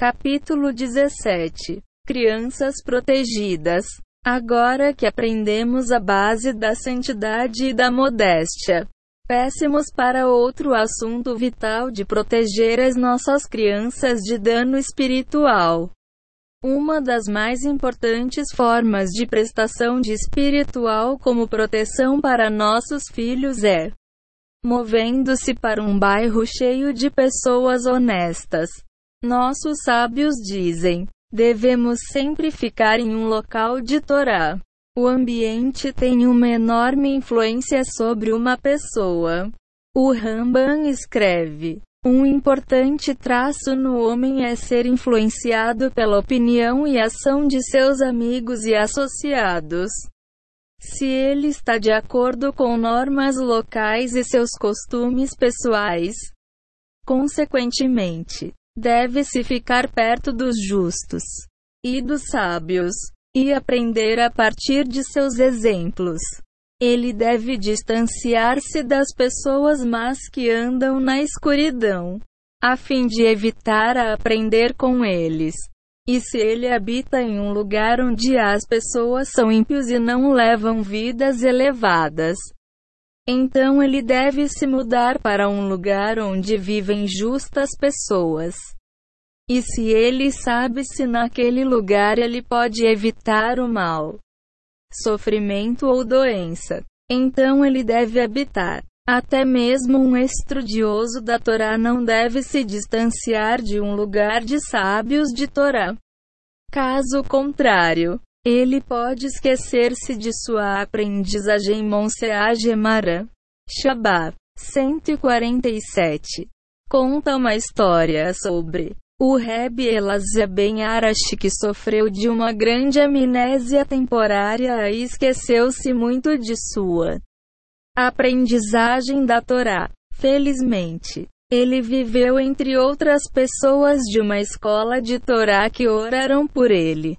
Capítulo 17 Crianças protegidas. Agora que aprendemos a base da santidade e da modéstia, péssemos para outro assunto vital de proteger as nossas crianças de dano espiritual. Uma das mais importantes formas de prestação de espiritual como proteção para nossos filhos é movendo-se para um bairro cheio de pessoas honestas. Nossos sábios dizem: devemos sempre ficar em um local de Torá. O ambiente tem uma enorme influência sobre uma pessoa. O Ramban escreve: um importante traço no homem é ser influenciado pela opinião e ação de seus amigos e associados. Se ele está de acordo com normas locais e seus costumes pessoais, consequentemente, deve-se ficar perto dos justos e dos sábios e aprender a partir de seus exemplos. Ele deve distanciar-se das pessoas más que andam na escuridão, a fim de evitar a aprender com eles. E se ele habita em um lugar onde as pessoas são ímpios e não levam vidas elevadas, então ele deve se mudar para um lugar onde vivem justas pessoas. E se ele sabe se naquele lugar ele pode evitar o mal, sofrimento ou doença. Então ele deve habitar. Até mesmo um estudioso da Torá não deve se distanciar de um lugar de sábios de Torá. Caso contrário, ele pode esquecer-se de sua aprendizagem Monseá Gemara. Shabbat 147 conta uma história sobre o Reb Elazar Ben Arash que sofreu de uma grande amnésia temporária e esqueceu-se muito de sua aprendizagem da Torá. Felizmente, ele viveu entre outras pessoas de uma escola de Torá que oraram por ele,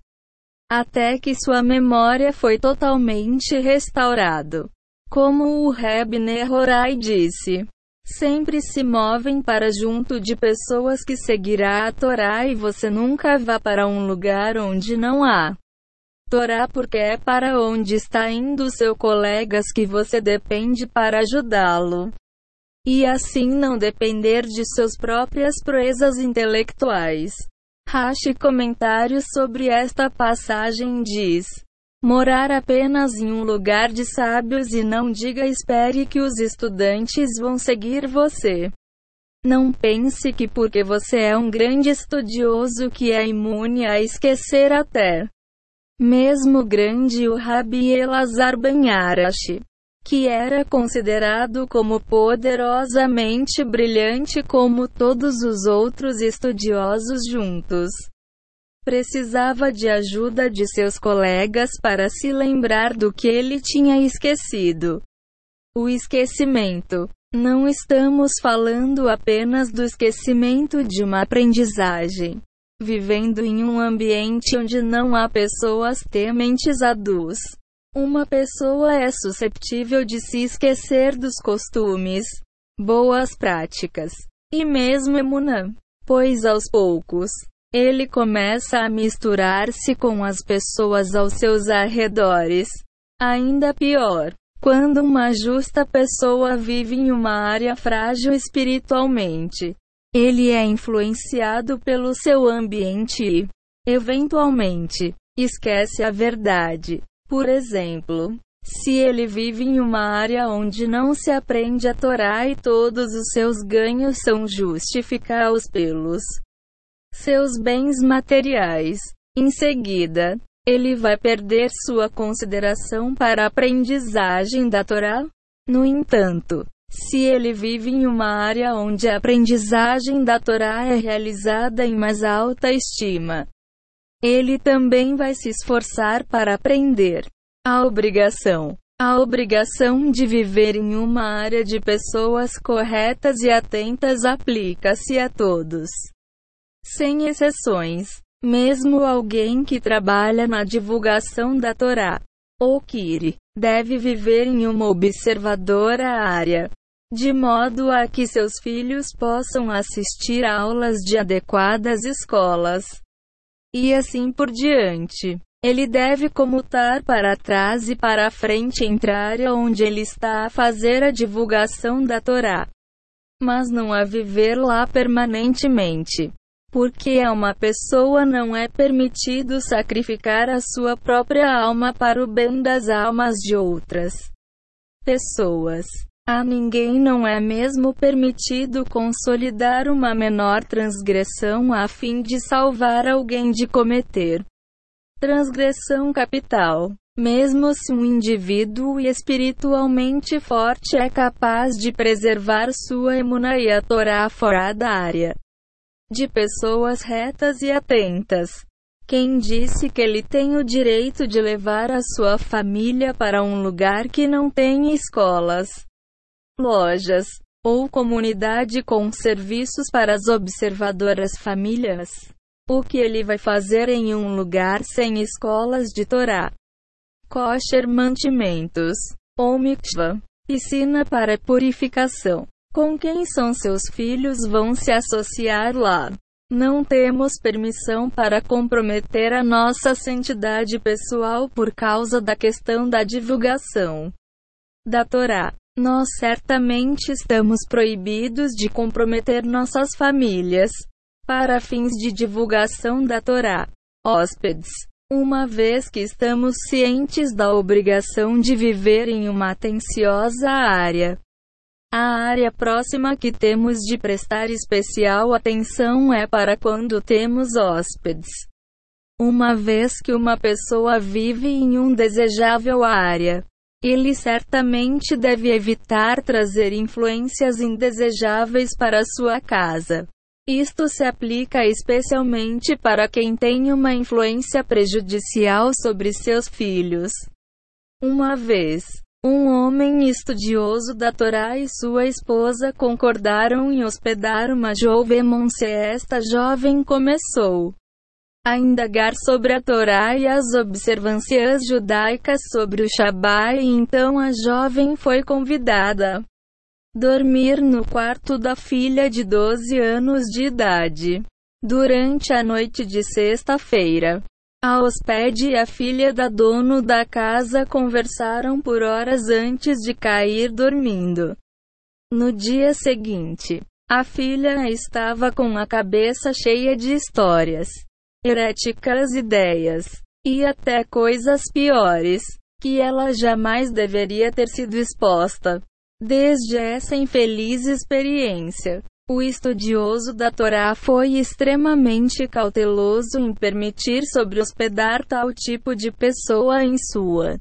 até que sua memória foi totalmente restaurado. Como o Reb Nehorai disse, sempre se movem para junto de pessoas que seguirá a Torá e você nunca vá para um lugar onde não há Torá porque é para onde está indo seu colegas que você depende para ajudá-lo. E assim não depender de suas próprias proezas intelectuais. Rache comentários sobre esta passagem diz: Morar apenas em um lugar de sábios e não diga espere que os estudantes vão seguir você. Não pense que porque você é um grande estudioso que é imune a esquecer até mesmo grande o Rabi Elazar Ben Arashi, que era considerado como poderosamente brilhante como todos os outros estudiosos juntos precisava de ajuda de seus colegas para se lembrar do que ele tinha esquecido. O esquecimento. Não estamos falando apenas do esquecimento de uma aprendizagem. Vivendo em um ambiente onde não há pessoas tementes a. Uma pessoa é susceptível de se esquecer dos costumes, boas práticas e mesmo emunã, pois aos poucos, ele começa a misturar-se com as pessoas aos seus arredores. Ainda pior, quando uma justa pessoa vive em uma área frágil espiritualmente, ele é influenciado pelo seu ambiente e, eventualmente, esquece a verdade. Por exemplo, se ele vive em uma área onde não se aprende a Torá e todos os seus ganhos são justificados pelos seus bens materiais. Em seguida, ele vai perder sua consideração para a aprendizagem da Torá. No entanto, se ele vive em uma área onde a aprendizagem da Torá é realizada em mais alta estima, ele também vai se esforçar para aprender. A obrigação. A obrigação de viver em uma área de pessoas corretas e atentas aplica-se a todos sem exceções. Mesmo alguém que trabalha na divulgação da Torá, ou Kiri, deve viver em uma observadora área. de modo a que seus filhos possam assistir a aulas de adequadas escolas. E assim por diante. Ele deve comutar para trás e para frente entre a área onde ele está a fazer a divulgação da Torá, mas não a viver lá permanentemente. Porque a uma pessoa não é permitido sacrificar a sua própria alma para o bem das almas de outras pessoas. A ninguém não é mesmo permitido consolidar uma menor transgressão a fim de salvar alguém de cometer transgressão capital. Mesmo se um indivíduo espiritualmente forte é capaz de preservar sua emuna e a Torá fora da área de pessoas retas e atentas. Quem disse que ele tem o direito de levar a sua família para um lugar que não tem escolas, lojas ou comunidade com serviços para as observadoras famílias? O que ele vai fazer em um lugar sem escolas de Torá? Kosher mantimentos ou mikvah, piscina para purificação. Com quem são seus filhos vão se associar lá? Não temos permissão para comprometer a nossa santidade pessoal por causa da questão da divulgação da Torá. Nós certamente estamos proibidos de comprometer nossas famílias para fins de divulgação da Torá. Hóspedes, uma vez que estamos cientes da obrigação de viver em uma atenciosa área a área próxima que temos de prestar especial atenção é para quando temos hóspedes. Uma vez que uma pessoa vive em um desejável área, ele certamente deve evitar trazer influências indesejáveis para sua casa. Isto se aplica especialmente para quem tem uma influência prejudicial sobre seus filhos. Uma vez, um homem estudioso da Torá e sua esposa concordaram em hospedar uma jovem monse. Esta jovem começou a indagar sobre a Torá e as observâncias judaicas sobre o Shabat e então a jovem foi convidada dormir no quarto da filha de 12 anos de idade. Durante a noite de sexta-feira, a hóspede e a filha da dono da casa conversaram por horas antes de cair dormindo. No dia seguinte, a filha estava com a cabeça cheia de histórias, heréticas ideias, e até coisas piores, que ela jamais deveria ter sido exposta. Desde essa infeliz experiência, o estudioso da Torá foi extremamente cauteloso em permitir sobre hospedar tal tipo de pessoa em sua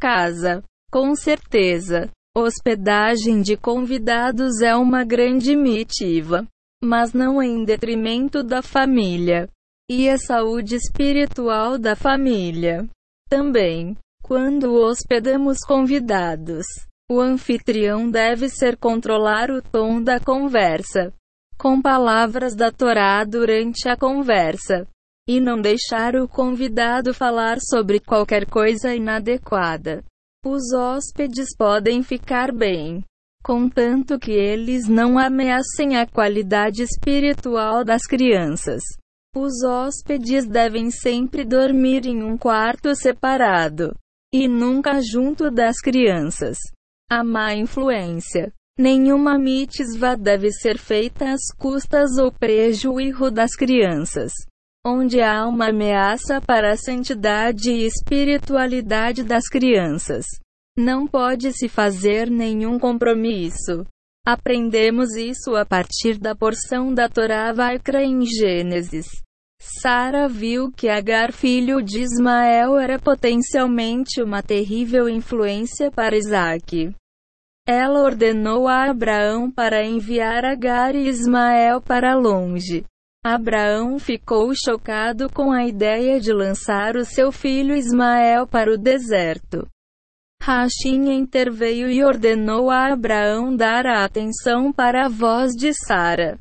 casa. Com certeza, hospedagem de convidados é uma grande mitiva, mas não em detrimento da família e a saúde espiritual da família. Também, quando hospedamos convidados, o anfitrião deve ser controlar o tom da conversa, com palavras da Torá durante a conversa, e não deixar o convidado falar sobre qualquer coisa inadequada. Os hóspedes podem ficar bem, contanto que eles não ameacem a qualidade espiritual das crianças. Os hóspedes devem sempre dormir em um quarto separado e nunca junto das crianças. A má influência. Nenhuma mitzvah deve ser feita às custas ou prejuízo das crianças. Onde há uma ameaça para a santidade e espiritualidade das crianças, não pode se fazer nenhum compromisso. Aprendemos isso a partir da porção da Torá Vaikra em Gênesis. Sara viu que Agar, filho de Ismael, era potencialmente uma terrível influência para Isaac. Ela ordenou a Abraão para enviar Agar e Ismael para longe. Abraão ficou chocado com a ideia de lançar o seu filho Ismael para o deserto. Rachim interveio e ordenou a Abraão dar a atenção para a voz de Sara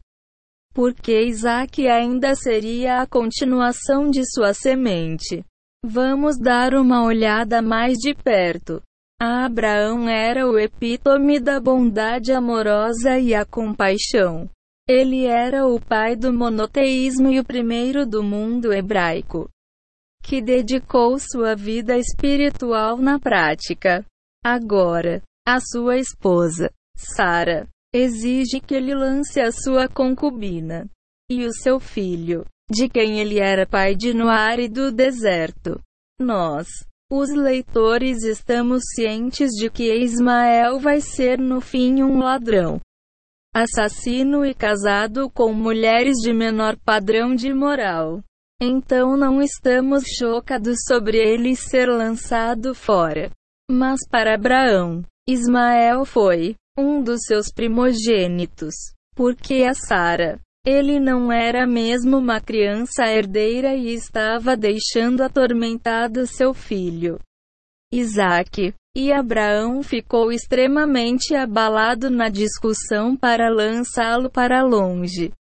porque Isaac ainda seria a continuação de sua semente. Vamos dar uma olhada mais de perto. Abraão era o epítome da bondade amorosa e a compaixão. Ele era o pai do monoteísmo e o primeiro do mundo hebraico, que dedicou sua vida espiritual na prática. Agora, a sua esposa, Sara, exige que ele lance a sua concubina e o seu filho, de quem ele era pai de no árido deserto. Nós, os leitores, estamos cientes de que Ismael vai ser no fim um ladrão, assassino e casado com mulheres de menor padrão de moral. Então não estamos chocados sobre ele ser lançado fora. Mas para Abraão, Ismael foi um dos seus primogênitos, porque a Sara, ele não era mesmo uma criança herdeira e estava deixando atormentado seu filho. Isaac. E Abraão ficou extremamente abalado na discussão para lançá-lo para longe.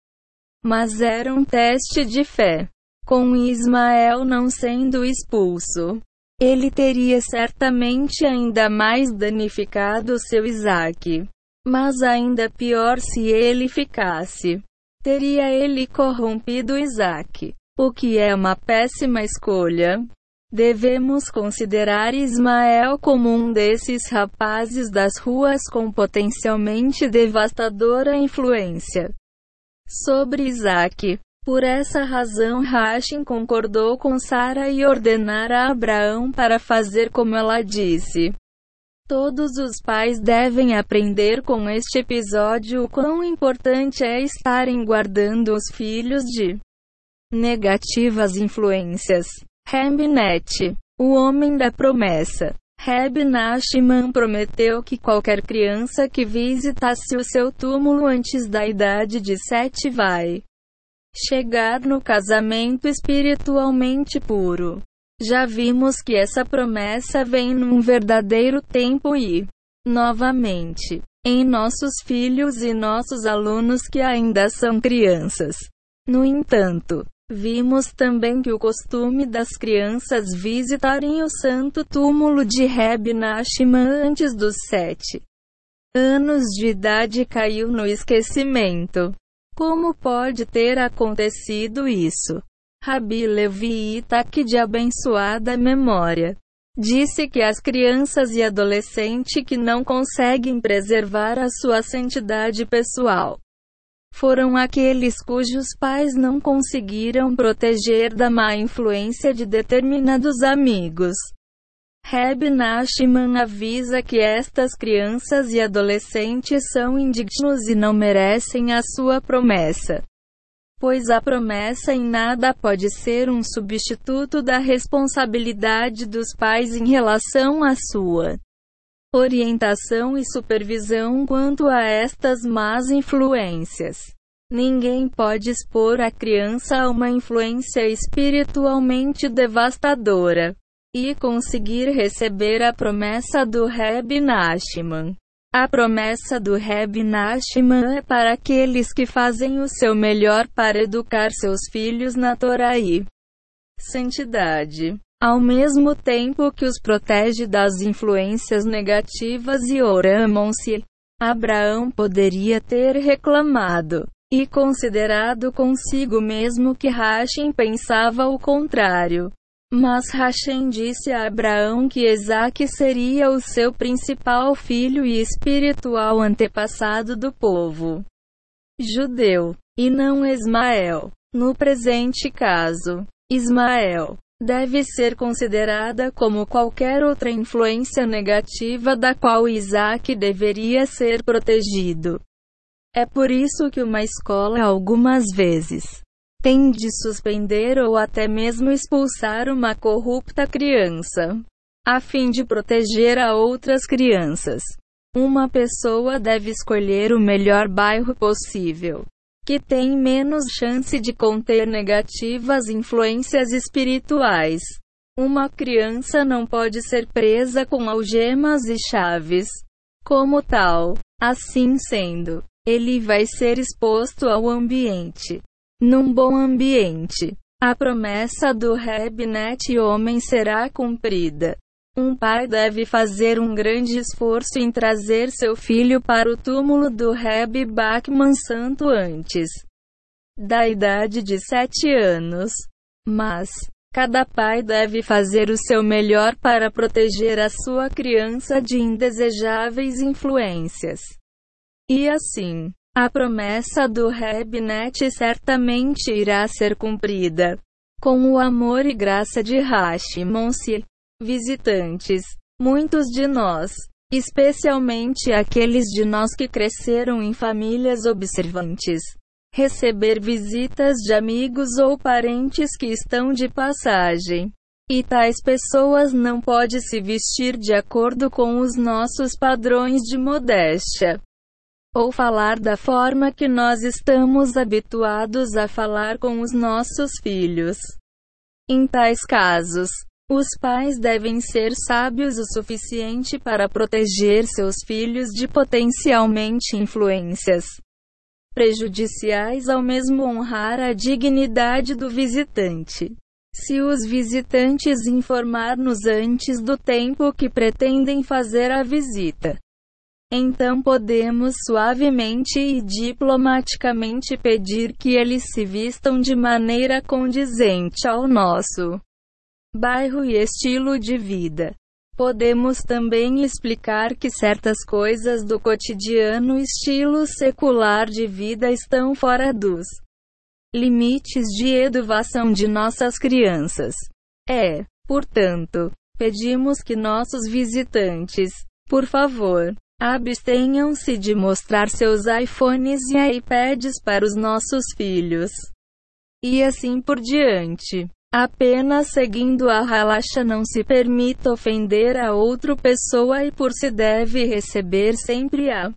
Mas era um teste de fé. Com Ismael não sendo expulso, ele teria certamente ainda mais danificado seu Isaac. Mas ainda pior se ele ficasse. Teria ele corrompido Isaac, o que é uma péssima escolha. Devemos considerar Ismael como um desses rapazes das ruas com potencialmente devastadora influência sobre Isaac. Por essa razão, Rachin concordou com Sara e ordenara a Abraão para fazer como ela disse. Todos os pais devem aprender com este episódio o quão importante é estarem guardando os filhos de negativas influências. Remnet, o homem da promessa. Reb Nachman prometeu que qualquer criança que visitasse o seu túmulo antes da idade de sete vai chegar no casamento espiritualmente puro. Já vimos que essa promessa vem num verdadeiro tempo e, novamente, em nossos filhos e nossos alunos que ainda são crianças. No entanto, Vimos também que o costume das crianças visitarem o santo túmulo de Reb Nachman antes dos sete anos de idade caiu no esquecimento. Como pode ter acontecido isso? Rabi Levi Itak de abençoada memória disse que as crianças e adolescentes que não conseguem preservar a sua santidade pessoal foram aqueles cujos pais não conseguiram proteger da má influência de determinados amigos. Reb Nachman avisa que estas crianças e adolescentes são indignos e não merecem a sua promessa. Pois a promessa em nada pode ser um substituto da responsabilidade dos pais em relação à sua orientação e supervisão quanto a estas más influências. Ninguém pode expor a criança a uma influência espiritualmente devastadora e conseguir receber a promessa do Reb Nachman. A promessa do Reb Nachman é para aqueles que fazem o seu melhor para educar seus filhos na Torá e santidade ao mesmo tempo que os protege das influências negativas e oramam-se. Abraão poderia ter reclamado e considerado consigo mesmo que Rachem pensava o contrário. Mas Rachem disse a Abraão que Isaac seria o seu principal filho e espiritual antepassado do povo judeu, e não Ismael. No presente caso, Ismael deve ser considerada como qualquer outra influência negativa da qual Isaac deveria ser protegido. É por isso que uma escola algumas vezes tem de suspender ou até mesmo expulsar uma corrupta criança, a fim de proteger a outras crianças. Uma pessoa deve escolher o melhor bairro possível que tem menos chance de conter negativas influências espirituais. Uma criança não pode ser presa com algemas e chaves. Como tal, assim sendo, ele vai ser exposto ao ambiente. Num bom ambiente, a promessa do Rebnet homem será cumprida. Um pai deve fazer um grande esforço em trazer seu filho para o túmulo do Reb Bachman Santo antes da idade de sete anos. Mas, cada pai deve fazer o seu melhor para proteger a sua criança de indesejáveis influências. E assim, a promessa do Rebnet certamente irá ser cumprida. Com o amor e graça de Hashimon-se, visitantes, muitos de nós, especialmente aqueles de nós que cresceram em famílias observantes, receber visitas de amigos ou parentes que estão de passagem. E tais pessoas não podem se vestir de acordo com os nossos padrões de modéstia. Ou falar da forma que nós estamos habituados a falar com os nossos filhos. Em tais casos, os pais devem ser sábios o suficiente para proteger seus filhos de potencialmente influências prejudiciais ao mesmo honrar a dignidade do visitante. Se os visitantes informar-nos antes do tempo que pretendem fazer a visita, então podemos suavemente e diplomaticamente pedir que eles se vistam de maneira condizente ao nosso bairro e estilo de vida. Podemos também explicar que certas coisas do cotidiano estilo secular de vida estão fora dos limites de educação de nossas crianças. É, portanto, pedimos que nossos visitantes, por favor, abstenham-se de mostrar seus iPhones e iPads para os nossos filhos. E assim por diante. Apenas seguindo a relaxa não se permita ofender a outra pessoa e por se deve receber sempre a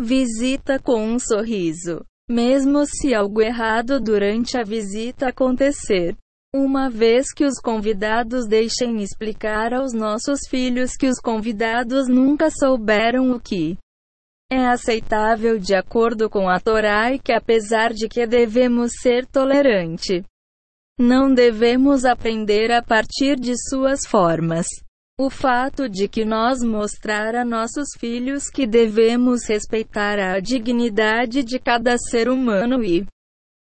visita com um sorriso. Mesmo se algo errado durante a visita acontecer. Uma vez que os convidados deixem explicar aos nossos filhos que os convidados nunca souberam o que é aceitável de acordo com a Torá e que apesar de que devemos ser tolerante, não devemos aprender a partir de suas formas. O fato de que nós mostrar a nossos filhos que devemos respeitar a dignidade de cada ser humano e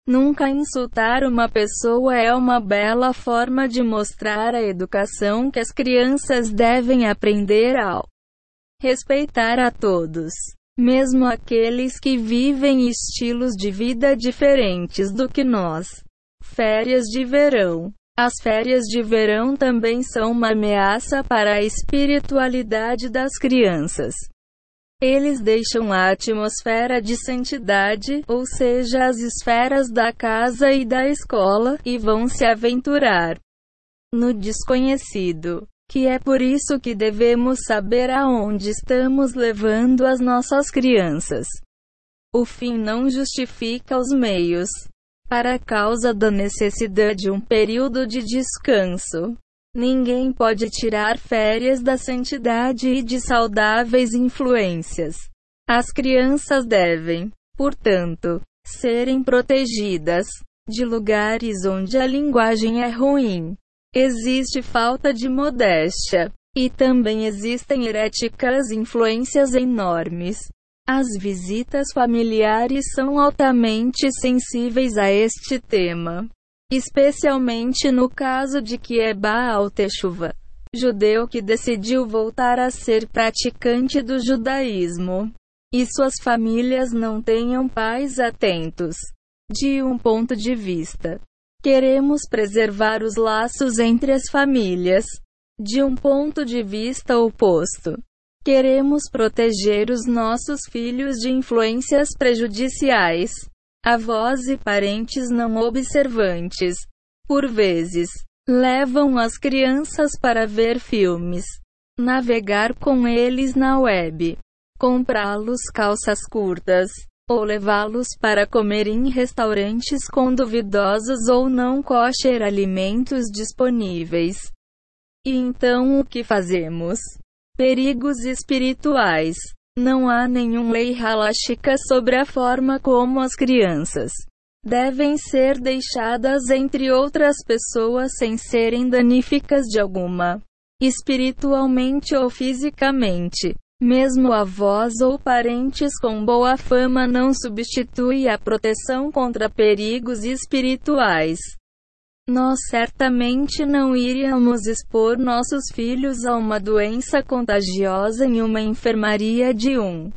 nunca insultar uma pessoa é uma bela forma de mostrar a educação que as crianças devem aprender ao respeitar a todos, mesmo aqueles que vivem estilos de vida diferentes do que nós. Férias de verão. As férias de verão também são uma ameaça para a espiritualidade das crianças. Eles deixam a atmosfera de santidade, ou seja, as esferas da casa e da escola, e vão se aventurar no desconhecido. Que é por isso que devemos saber aonde estamos levando as nossas crianças. O fim não justifica os meios para causa da necessidade de um período de descanso. Ninguém pode tirar férias da santidade e de saudáveis influências. As crianças devem, portanto, serem protegidas de lugares onde a linguagem é ruim. Existe falta de modéstia. E também existem heréticas influências enormes. As visitas familiares são altamente sensíveis a este tema, especialmente no caso de que é Baal Teshuva, judeu que decidiu voltar a ser praticante do judaísmo, e suas famílias não tenham pais atentos. De um ponto de vista, queremos preservar os laços entre as famílias. De um ponto de vista oposto, Queremos proteger os nossos filhos de influências prejudiciais. Avós e parentes não observantes, por vezes, levam as crianças para ver filmes, navegar com eles na web, comprá-los calças curtas, ou levá-los para comer em restaurantes com duvidosos ou não kosher alimentos disponíveis. E então o que fazemos? Perigos espirituais. Não há nenhuma lei haláshica sobre a forma como as crianças devem ser deixadas entre outras pessoas sem serem daníficas de alguma espiritualmente ou fisicamente. Mesmo avós ou parentes com boa fama não substitui a proteção contra perigos espirituais. Nós certamente não iríamos expor nossos filhos a uma doença contagiosa em uma enfermaria de um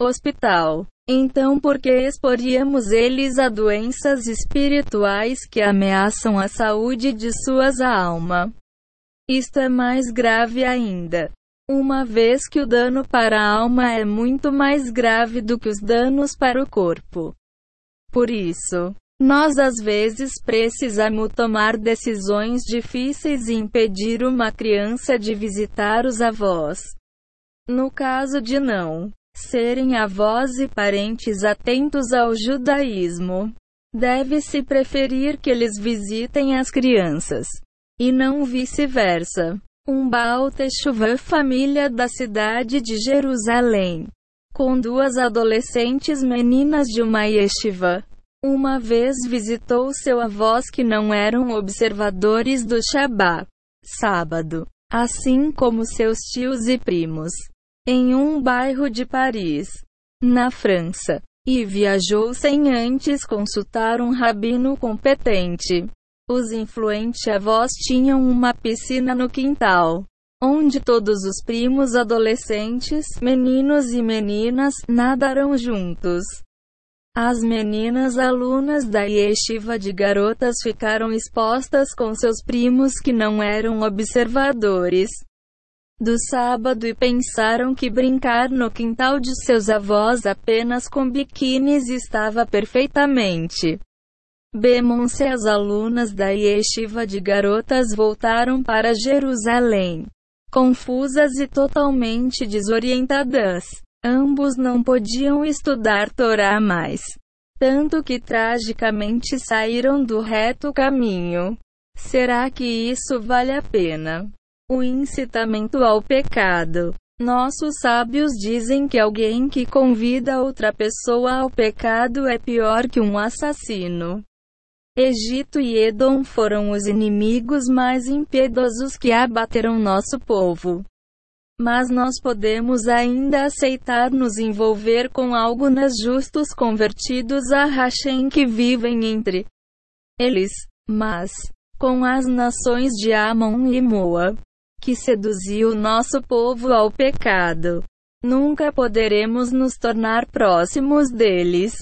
hospital. Então, por que exporíamos eles a doenças espirituais que ameaçam a saúde de suas almas? Isto é mais grave ainda. Uma vez que o dano para a alma é muito mais grave do que os danos para o corpo. Por isso, nós às vezes precisamos tomar decisões difíceis e impedir uma criança de visitar os avós. No caso de não serem avós e parentes atentos ao judaísmo, deve-se preferir que eles visitem as crianças, e não vice-versa. Um Baal Teshuvah família da cidade de Jerusalém, com duas adolescentes meninas de uma yeshiva, uma vez visitou seu avós que não eram observadores do Shabat, sábado, assim como seus tios e primos, em um bairro de Paris, na França, e viajou sem antes consultar um rabino competente. Os influentes avós tinham uma piscina no quintal, onde todos os primos adolescentes, meninos e meninas, nadaram juntos. As meninas alunas da yeshiva de garotas ficaram expostas com seus primos que não eram observadores do sábado e pensaram que brincar no quintal de seus avós apenas com biquínis estava perfeitamente. Bemonce as alunas da yeshiva de garotas voltaram para Jerusalém, confusas e totalmente desorientadas. Ambos não podiam estudar Torá mais. Tanto que tragicamente saíram do reto caminho. Será que isso vale a pena? O incitamento ao pecado. Nossos sábios dizem que alguém que convida outra pessoa ao pecado é pior que um assassino. Egito e Edom foram os inimigos mais impiedosos que abateram nosso povo. Mas nós podemos ainda aceitar nos envolver com algo nas justos convertidos a Hashem que vivem entre eles, mas com as nações de Amon e Moa, que seduziu nosso povo ao pecado. Nunca poderemos nos tornar próximos deles,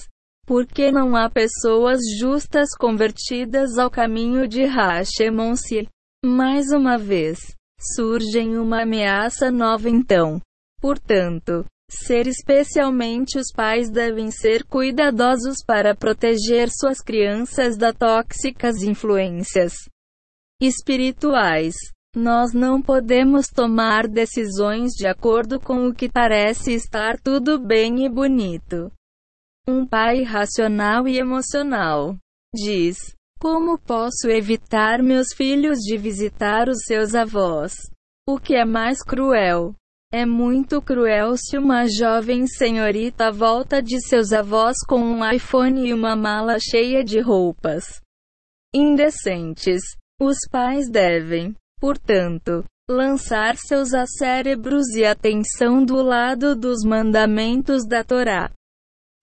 porque não há pessoas justas convertidas ao caminho de Hashemon-se. Mais uma vez, surge uma ameaça nova então. Portanto, ser especialmente os pais devem ser cuidadosos para proteger suas crianças das tóxicas influências espirituais. Nós não podemos tomar decisões de acordo com o que parece estar tudo bem e bonito. Um pai racional e emocional diz: como posso evitar meus filhos de visitar os seus avós? O que é mais cruel? É muito cruel se uma jovem senhorita volta de seus avós com um iPhone e uma mala cheia de roupas indecentes. Os pais devem, portanto, lançar seus acérebros e atenção do lado dos mandamentos da Torá.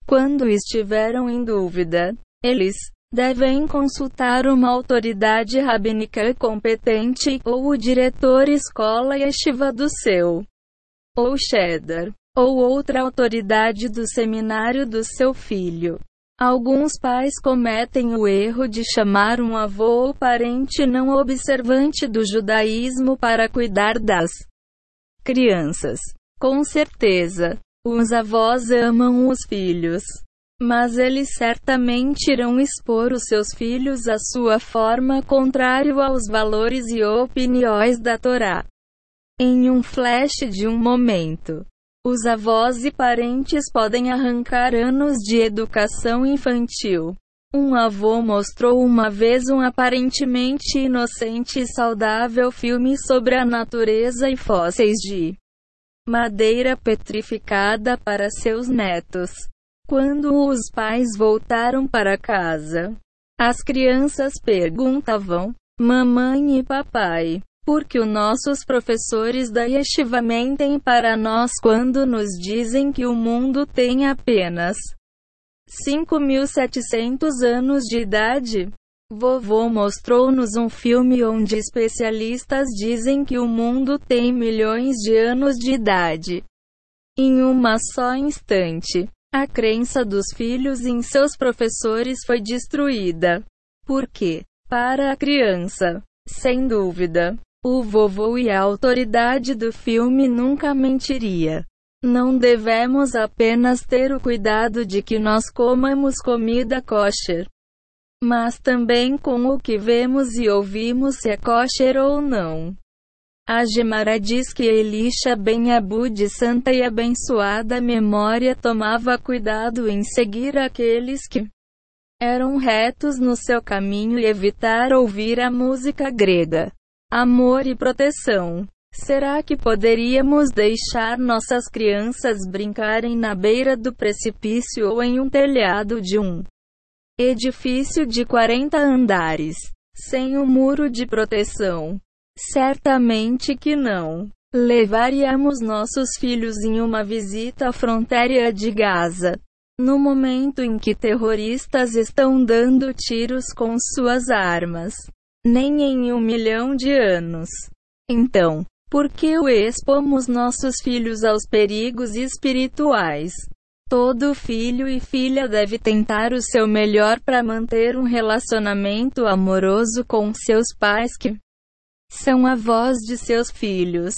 Quando estiveram em dúvida, eles devem consultar uma autoridade rabínica competente, ou o diretor escola yeshiva do seu, ou cheddar, ou outra autoridade do seminário do seu filho. Alguns pais cometem o erro de chamar um avô ou parente não observante do judaísmo para cuidar das crianças. Com certeza, os avós amam os filhos. Mas eles certamente irão expor os seus filhos à sua forma contrário aos valores e opiniões da Torá. Em um flash de um momento, os avós e parentes podem arrancar anos de educação infantil. Um avô mostrou uma vez um aparentemente inocente e saudável filme sobre a natureza e fósseis de madeira petrificada para seus netos. Quando os pais voltaram para casa, as crianças perguntavam: Mamãe e papai, Porque os nossos professores da Yeshiva mentem para nós quando nos dizem que o mundo tem apenas 5.700 anos de idade. Vovô mostrou-nos um filme onde especialistas dizem que o mundo tem milhões de anos de idade. Em uma só instante, a crença dos filhos em seus professores foi destruída. Por quê? Para a criança, sem dúvida, o vovô e a autoridade do filme nunca mentiria. Não devemos apenas ter o cuidado de que nós comamos comida kosher, mas também com o que vemos e ouvimos se é kosher ou não. A Gemara diz que Elisha ben Abu de santa e abençoada memória tomava cuidado em seguir aqueles que eram retos no seu caminho e evitar ouvir a música grega amor e proteção. Será que poderíamos deixar nossas crianças brincarem na beira do precipício ou em um telhado de um edifício de 40 andares, sem um muro de proteção? Certamente que não. Levaríamos nossos filhos em uma visita à fronteira de Gaza. No momento em que terroristas estão dando tiros com suas armas nem em um milhão de anos. Então, por que o expomos nossos filhos aos perigos espirituais? Todo filho e filha deve tentar o seu melhor para manter um relacionamento amoroso com seus pais que são avós de seus filhos.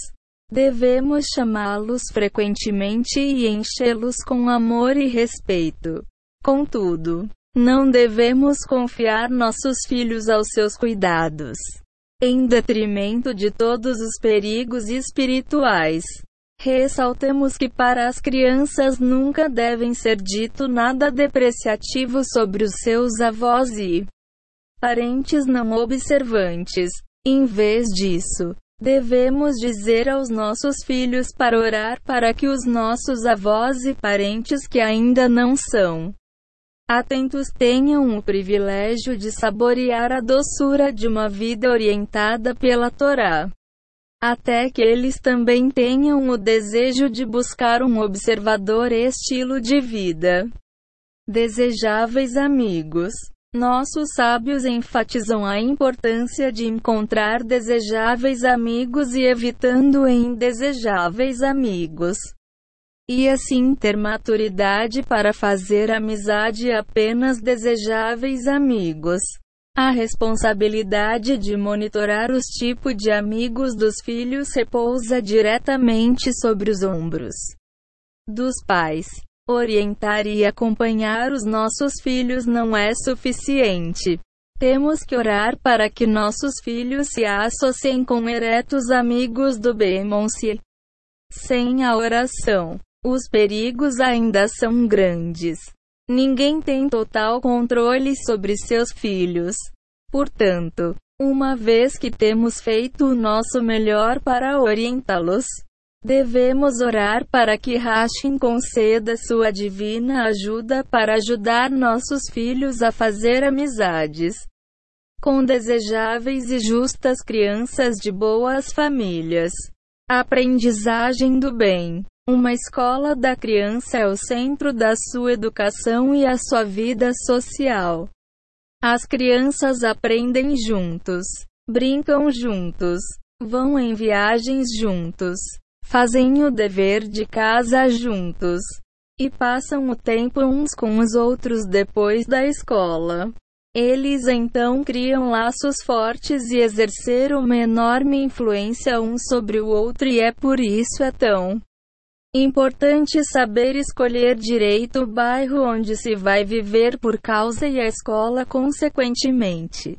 Devemos chamá-los frequentemente e enchê-los com amor e respeito. Contudo, não devemos confiar nossos filhos aos seus cuidados, em detrimento de todos os perigos espirituais. Ressaltemos que para as crianças nunca devem ser dito nada depreciativo sobre os seus avós e parentes não observantes. Em vez disso, devemos dizer aos nossos filhos para orar para que os nossos avós e parentes que ainda não são atentos tenham o privilégio de saborear a doçura de uma vida orientada pela Torá. Até que eles também tenham o desejo de buscar um observador estilo de vida. Desejáveis amigos. Nossos sábios enfatizam a importância de encontrar desejáveis amigos e evitando indesejáveis amigos e assim ter maturidade para fazer amizade apenas desejáveis amigos. A responsabilidade de monitorar os tipos de amigos dos filhos repousa diretamente sobre os ombros dos pais. Orientar e acompanhar os nossos filhos não é suficiente. Temos que orar para que nossos filhos se associem com eretos amigos do Bemonce. Sem a oração, os perigos ainda são grandes. Ninguém tem total controle sobre seus filhos. Portanto, uma vez que temos feito o nosso melhor para orientá-los, devemos orar para que Hashem conceda sua divina ajuda para ajudar nossos filhos a fazer amizades com desejáveis e justas crianças de boas famílias. Aprendizagem do bem. Uma escola da criança é o centro da sua educação e a sua vida social. As crianças aprendem juntos, brincam juntos, vão em viagens juntos, fazem o dever de casa juntos e passam o tempo uns com os outros depois da escola. Eles então criam laços fortes e exerceram uma enorme influência um sobre o outro e é por isso é tão Importante saber escolher direito o bairro onde se vai viver por causa e a escola consequentemente.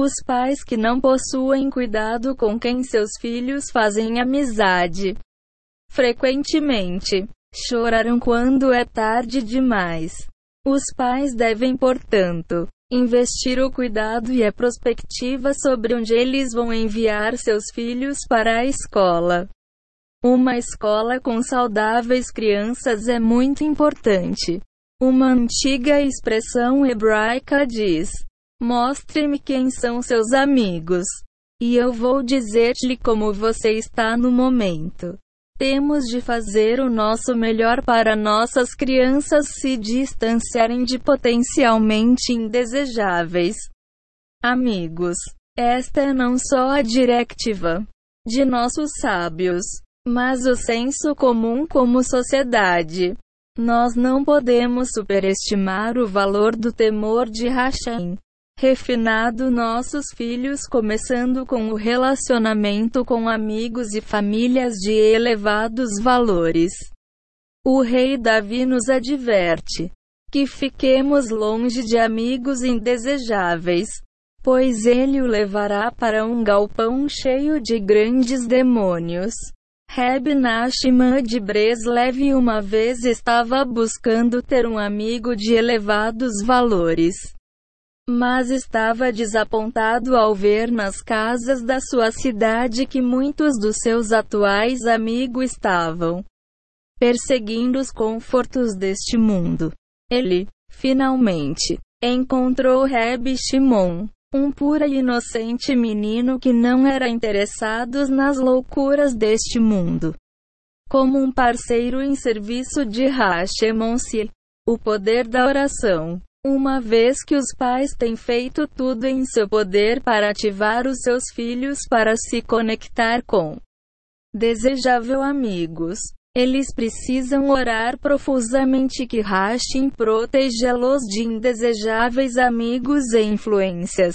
Os pais que não possuem cuidado com quem seus filhos fazem amizade frequentemente choraram quando é tarde demais. Os pais devem, portanto, investir o cuidado e a prospectiva sobre onde eles vão enviar seus filhos para a escola. Uma escola com saudáveis crianças é muito importante. Uma antiga expressão hebraica diz: Mostre-me quem são seus amigos. E eu vou dizer-lhe como você está no momento. Temos de fazer o nosso melhor para nossas crianças se distanciarem de potencialmente indesejáveis amigos. Esta é não só a directiva de nossos sábios, mas o senso comum como sociedade. Nós não podemos superestimar o valor do temor de Hashem. Refinado nossos filhos, começando com o relacionamento com amigos e famílias de elevados valores. O rei Davi nos adverte que fiquemos longe de amigos indesejáveis, pois ele o levará para um galpão cheio de grandes demônios. Reb Nachman de Breslev uma vez estava buscando ter um amigo de elevados valores. Mas estava desapontado ao ver nas casas da sua cidade que muitos dos seus atuais amigos estavam perseguindo os confortos deste mundo. Ele, finalmente, encontrou Reb Shimon, um pura e inocente menino que não era interessado nas loucuras deste mundo. Como um parceiro em serviço de Hashemonsi, o poder da oração. Uma vez que os pais têm feito tudo em seu poder para ativar os seus filhos para se conectar com desejável amigos, eles precisam orar profusamente que Hashem proteja-los de indesejáveis amigos e influências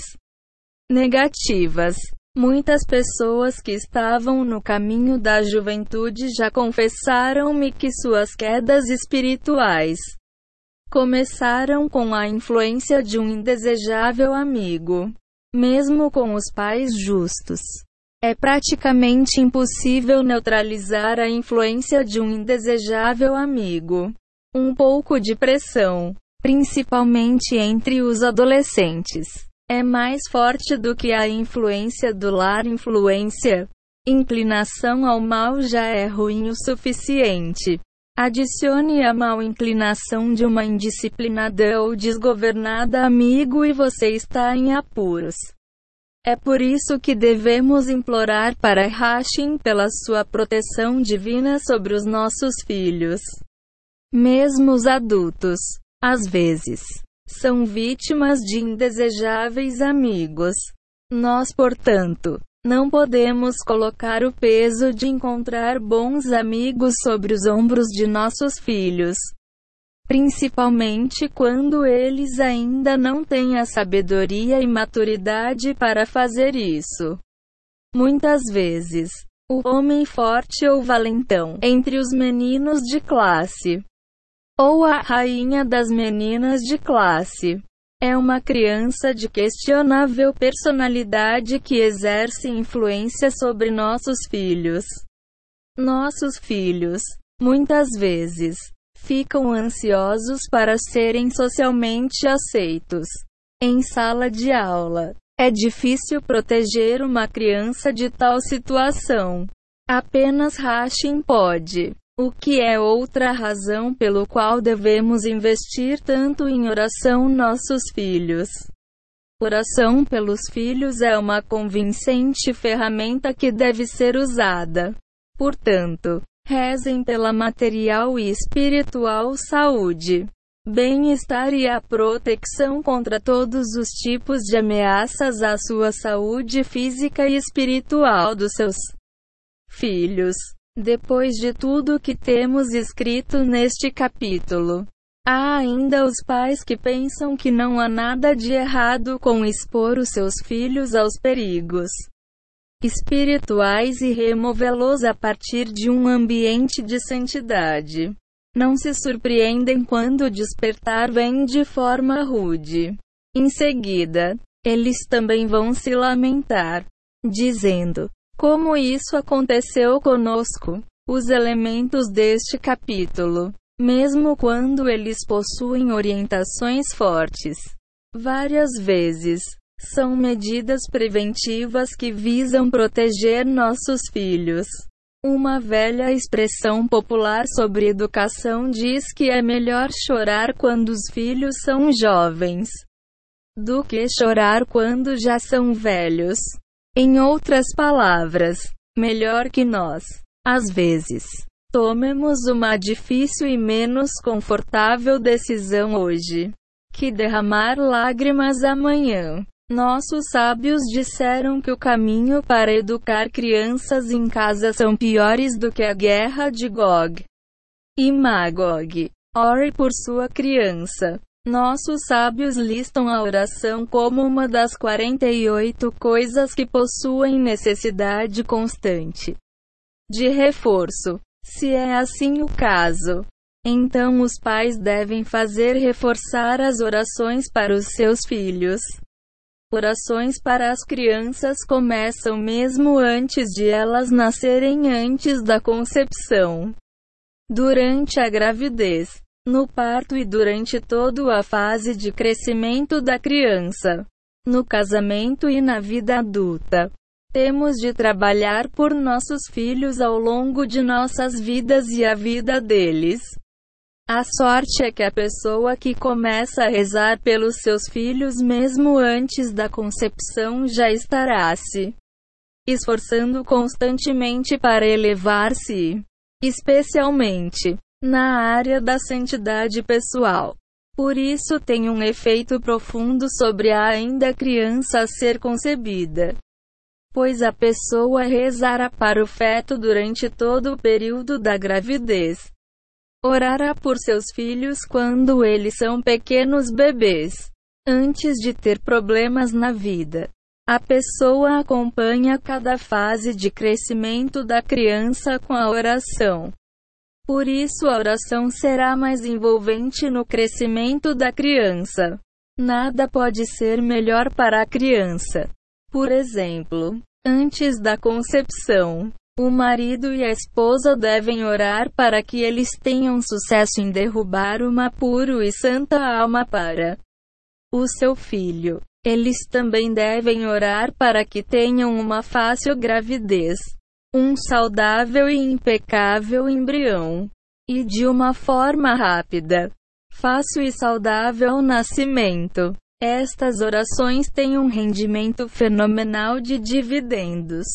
negativas. Muitas pessoas que estavam no caminho da juventude já confessaram-me que suas quedas espirituais começaram com a influência de um indesejável amigo. Mesmo com os pais justos, é praticamente impossível neutralizar a influência de um indesejável amigo. Um pouco de pressão, principalmente entre os adolescentes, é mais forte do que a influência do lar. Influência, inclinação ao mal já é ruim o suficiente. Adicione a mal inclinação de uma indisciplinada ou desgovernada amigo e você está em apuros. É por isso que devemos implorar para Hashem pela sua proteção divina sobre os nossos filhos. Mesmo os adultos, às vezes, são vítimas de indesejáveis amigos. Nós, portanto, não podemos colocar o peso de encontrar bons amigos sobre os ombros de nossos filhos principalmente quando eles ainda não têm a sabedoria e maturidade para fazer isso. Muitas vezes, o homem forte ou valentão entre os meninos de classe, ou a rainha das meninas de classe, é uma criança de questionável personalidade que exerce influência sobre nossos filhos. Nossos filhos, muitas vezes, ficam ansiosos para serem socialmente aceitos. Em sala de aula, é difícil proteger uma criança de tal situação. Apenas Hashem pode. O que é outra razão pelo qual devemos investir tanto em oração nossos filhos. Oração pelos filhos é uma convincente ferramenta que deve ser usada. Portanto, Rezem pela material e espiritual saúde, bem-estar e a proteção contra todos os tipos de ameaças à sua saúde física e espiritual dos seus filhos. Depois de tudo que temos escrito neste capítulo, há ainda os pais que pensam que não há nada de errado com expor os seus filhos aos perigos espirituais e removê-los a partir de um ambiente de santidade. Não se surpreendem quando o despertar vem de forma rude. Em seguida, eles também vão se lamentar, dizendo: Como isso aconteceu conosco? Os elementos deste capítulo, mesmo quando eles possuem orientações fortes, várias vezes, são medidas preventivas que visam proteger nossos filhos. Uma velha expressão popular sobre educação diz que é melhor chorar quando os filhos são jovens do que chorar quando já são velhos. Em outras palavras, melhor que nós. Às vezes, tomemos uma difícil e menos confortável decisão hoje que derramar lágrimas amanhã. Nossos sábios disseram que o caminho para educar crianças em casa são piores do que a guerra de Gog e Magog. Ore por sua criança. Nossos sábios listam a oração como uma das 48 coisas que possuem necessidade constante de reforço. Se é assim o caso, então os pais devem fazer reforçar as orações para os seus filhos. Orações para as crianças começam mesmo antes de elas nascerem antes da concepção. Durante a gravidez, no parto e durante toda a fase de crescimento da criança. No casamento e na vida adulta. Temos de trabalhar por nossos filhos ao longo de nossas vidas e a vida deles. A sorte é que a pessoa que começa a rezar pelos seus filhos mesmo antes da concepção já estará se esforçando constantemente para elevar-se, especialmente na área da santidade pessoal. Por isso tem um efeito profundo sobre a ainda criança a ser concebida. Pois a pessoa rezará para o feto durante todo o período da gravidez Orará por seus filhos quando eles são pequenos bebês. Antes de ter problemas na vida. A pessoa acompanha cada fase de crescimento da criança com a oração. Por isso, a oração será mais envolvente no crescimento da criança. Nada pode ser melhor para a criança. Por exemplo, antes da concepção, o marido e a esposa devem orar para que eles tenham sucesso em derrubar uma pura e santa alma para o seu filho. Eles também devem orar para que tenham uma fácil gravidez, um saudável e impecável embrião, e de uma forma rápida, fácil e saudável nascimento. Estas orações têm um rendimento fenomenal de dividendos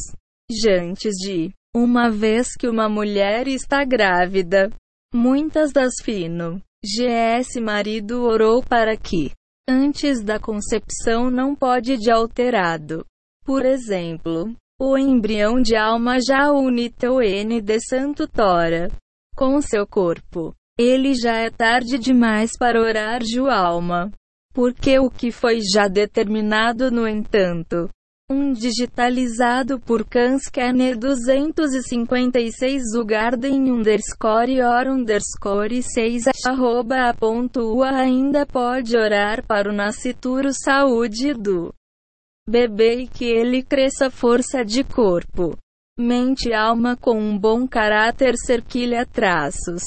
antes de uma vez que uma mulher está grávida. Muitas das fino GS marido orou para que antes da concepção não pode de alterado. Por exemplo, o embrião de alma já unito N de Santo Tora com seu corpo. Ele já é tarde demais para orar Ju alma. Porque o que foi já determinado, no entanto, um digitalizado por Kanscanner 256 o Garden underscore or underscore 6 arroba a ainda pode orar para o nascituro saúde do bebê e que ele cresça força de corpo, mente e alma com um bom caráter cerquilha traços.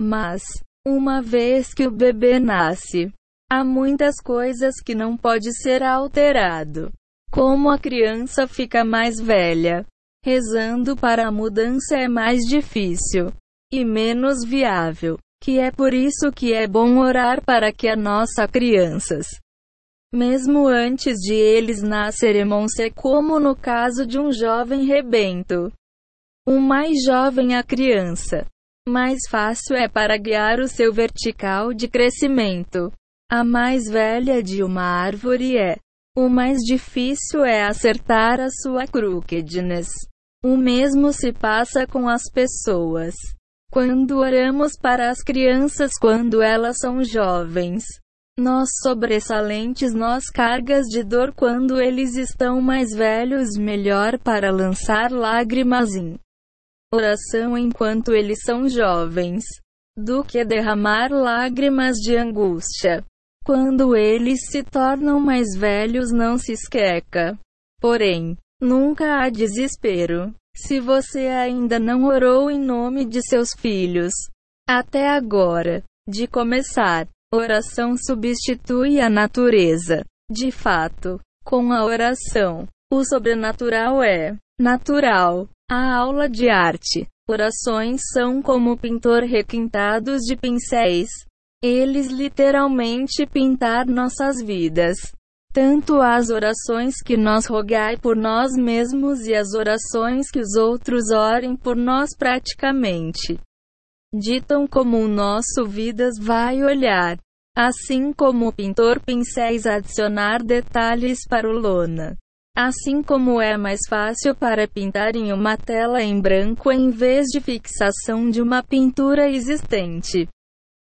Mas, uma vez que o bebê nasce, há muitas coisas que não pode ser alterado. Como a criança fica mais velha, rezando para a mudança é mais difícil e menos viável, que é por isso que é bom orar para que a nossa crianças, mesmo antes de eles nascerem, ser como no caso de um jovem rebento. O mais jovem a criança, mais fácil é para guiar o seu vertical de crescimento. A mais velha de uma árvore é o mais difícil é acertar a sua crookedness. O mesmo se passa com as pessoas. Quando oramos para as crianças quando elas são jovens, nós sobressalentes nós cargas de dor quando eles estão mais velhos melhor para lançar lágrimas em oração enquanto eles são jovens, do que derramar lágrimas de angústia. Quando eles se tornam mais velhos, não se esqueca. Porém, nunca há desespero. Se você ainda não orou em nome de seus filhos, até agora, de começar, oração substitui a natureza. De fato, com a oração, o sobrenatural é natural. A aula de arte. Orações são como pintor requintados de pincéis. Eles literalmente pintar nossas vidas. tanto as orações que nós rogai por nós mesmos e as orações que os outros orem por nós praticamente ditam como o nosso vidas vai olhar. Assim como o pintor pincéis adicionar detalhes para o lona. Assim como é mais fácil para pintar em uma tela em branco em vez de fixação de uma pintura existente.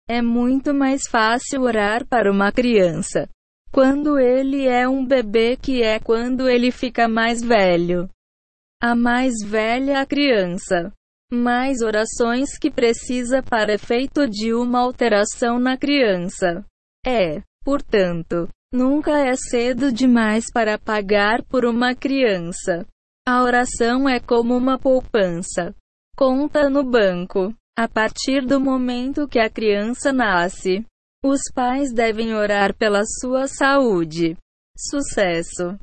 É muito mais fácil orar para uma criança quando ele é um bebê que é quando ele fica mais velho. A mais velha a criança. Mais orações que precisa para efeito de uma alteração na criança. É, portanto, nunca é cedo demais para pagar por uma criança. A oração é como uma poupança. Conta no banco. A partir do momento que a criança nasce, os pais devem orar pela sua saúde. Sucesso.